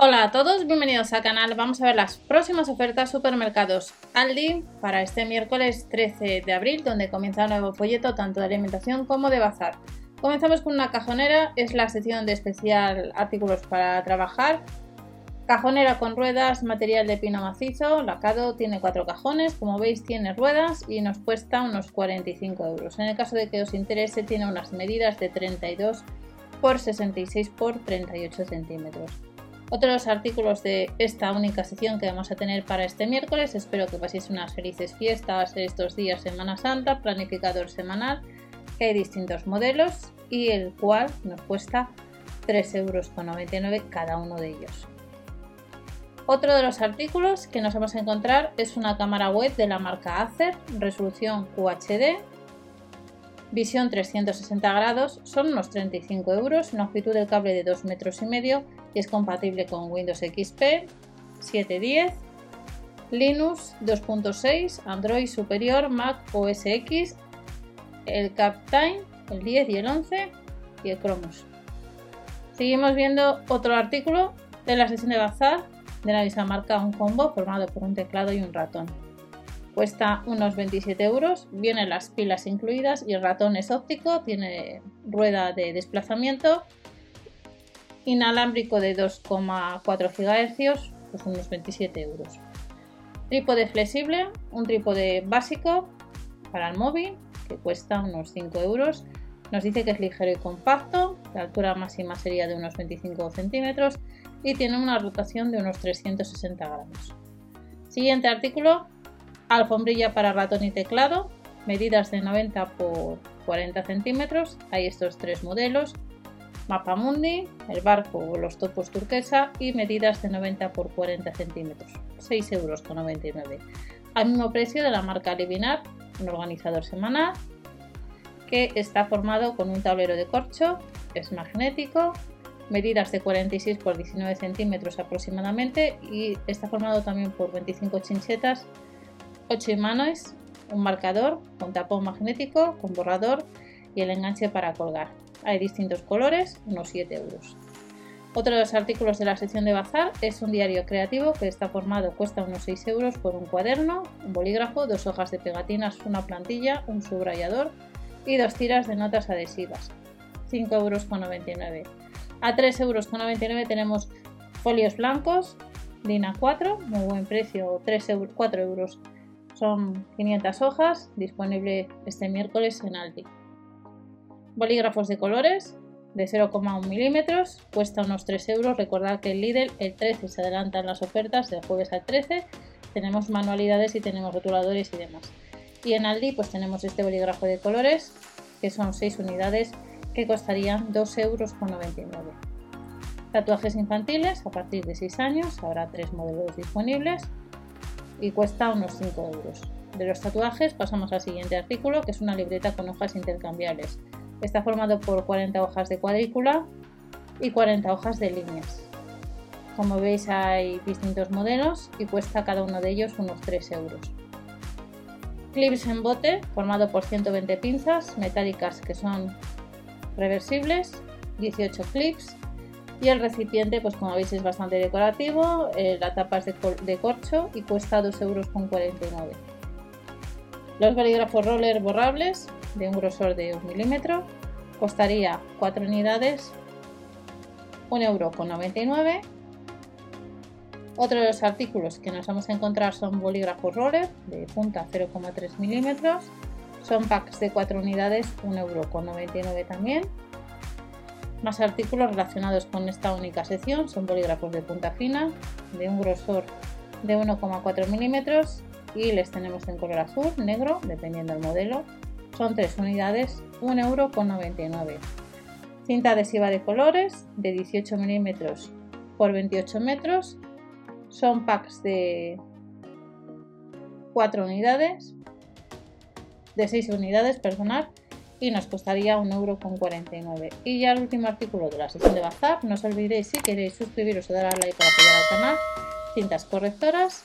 Hola a todos, bienvenidos al canal. Vamos a ver las próximas ofertas supermercados Aldi para este miércoles 13 de abril, donde comienza un nuevo folleto tanto de alimentación como de bazar. Comenzamos con una cajonera, es la sección de especial artículos para trabajar. Cajonera con ruedas, material de pino macizo, lacado, tiene cuatro cajones, como veis tiene ruedas y nos cuesta unos 45 euros. En el caso de que os interese tiene unas medidas de 32 por 66 por 38 centímetros. Otros artículos de esta única sección que vamos a tener para este miércoles. Espero que paséis unas felices fiestas estos días Semana Santa, planificador semanal, que hay distintos modelos y el cual nos cuesta 3,99 euros cada uno de ellos. Otro de los artículos que nos vamos a encontrar es una cámara web de la marca Acer, resolución QHD, visión 360 grados, son unos 35 euros, longitud del cable de 2 metros y medio es compatible con Windows XP 7.10, Linux 2.6, Android superior, Mac OS X, el Captain, el 10 y el 11 y el Chromos. Seguimos viendo otro artículo de la sesión de bazar de la misma marca, un combo formado por un teclado y un ratón. Cuesta unos 27 euros, vienen las pilas incluidas y el ratón es óptico, tiene rueda de desplazamiento inalámbrico de 2,4 GHz, pues unos 27 euros. Trípode flexible, un trípode básico para el móvil, que cuesta unos 5 euros. Nos dice que es ligero y compacto, la altura máxima sería de unos 25 centímetros y tiene una rotación de unos 360 grados. Siguiente artículo, alfombrilla para ratón y teclado, medidas de 90 por 40 centímetros. Hay estos tres modelos, Mapamundi, el barco o los topos turquesa y medidas de 90 por 40 centímetros, 6,99 euros. Al mismo precio de la marca Livinar, un organizador semanal que está formado con un tablero de corcho, es magnético, medidas de 46 por 19 centímetros aproximadamente y está formado también por 25 chinchetas, 8 imanes, un marcador con tapón magnético, con borrador y el enganche para colgar. Hay distintos colores, unos 7 euros. Otro de los artículos de la sección de bazar es un diario creativo que está formado, cuesta unos 6 euros por un cuaderno, un bolígrafo, dos hojas de pegatinas, una plantilla, un subrayador y dos tiras de notas adhesivas. 5,99 euros. A 3,99 euros tenemos folios blancos, Lina 4, muy buen precio, 3 euros, 4 euros. Son 500 hojas, disponible este miércoles en Aldi bolígrafos de colores de 0,1 milímetros, cuesta unos 3 euros. Recordad que el Lidl el 13 se adelantan las ofertas del jueves al 13. Tenemos manualidades y tenemos rotuladores y demás. Y en Aldi pues tenemos este bolígrafo de colores que son 6 unidades que costarían 2,99 euros. Tatuajes infantiles a partir de 6 años, habrá 3 modelos disponibles y cuesta unos 5 euros. De los tatuajes pasamos al siguiente artículo que es una libreta con hojas intercambiables. Está formado por 40 hojas de cuadrícula y 40 hojas de líneas. Como veis hay distintos modelos y cuesta cada uno de ellos unos 3 euros. Clips en bote formado por 120 pinzas metálicas que son reversibles, 18 clips y el recipiente pues como veis es bastante decorativo, eh, la tapa es de, corcho y cuesta 2,49 euros. Los bolígrafos roller borrables de un grosor de 1 milímetro costaría 4 unidades 1,99 euro. Otro de los artículos que nos vamos a encontrar son bolígrafos roller de punta 0,3 milímetros. Son packs de 4 unidades, 1,99 euro también. Más artículos relacionados con esta única sección son bolígrafos de punta fina de un grosor de 1,4 milímetros y les tenemos en color azul, negro, dependiendo del modelo, son 3 unidades, 1,99 euro. Cinta adhesiva de colores de 18 milímetros por 28 metros. Son packs de 4 unidades, de 6 unidades, perdonad, y nos costaría 1,49€. Y ya el último artículo de la sección de bazar, no os olvidéis si queréis suscribiros o dar a like para apoyar al canal, cintas correctoras,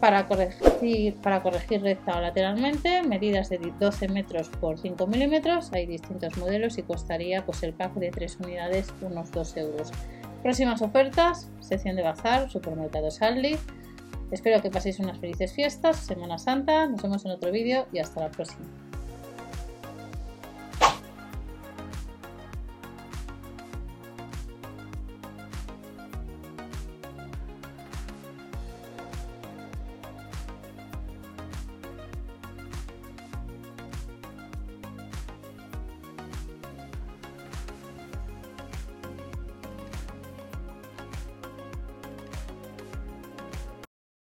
para corregir, para corregir recta o lateralmente, medidas de 12 metros por 5 milímetros, hay distintos modelos y costaría pues el pack de 3 unidades unos 2 euros. Próximas ofertas, sección de bazar, supermercado Saldi. Espero que paséis unas felices fiestas, Semana Santa. Nos vemos en otro vídeo y hasta la próxima.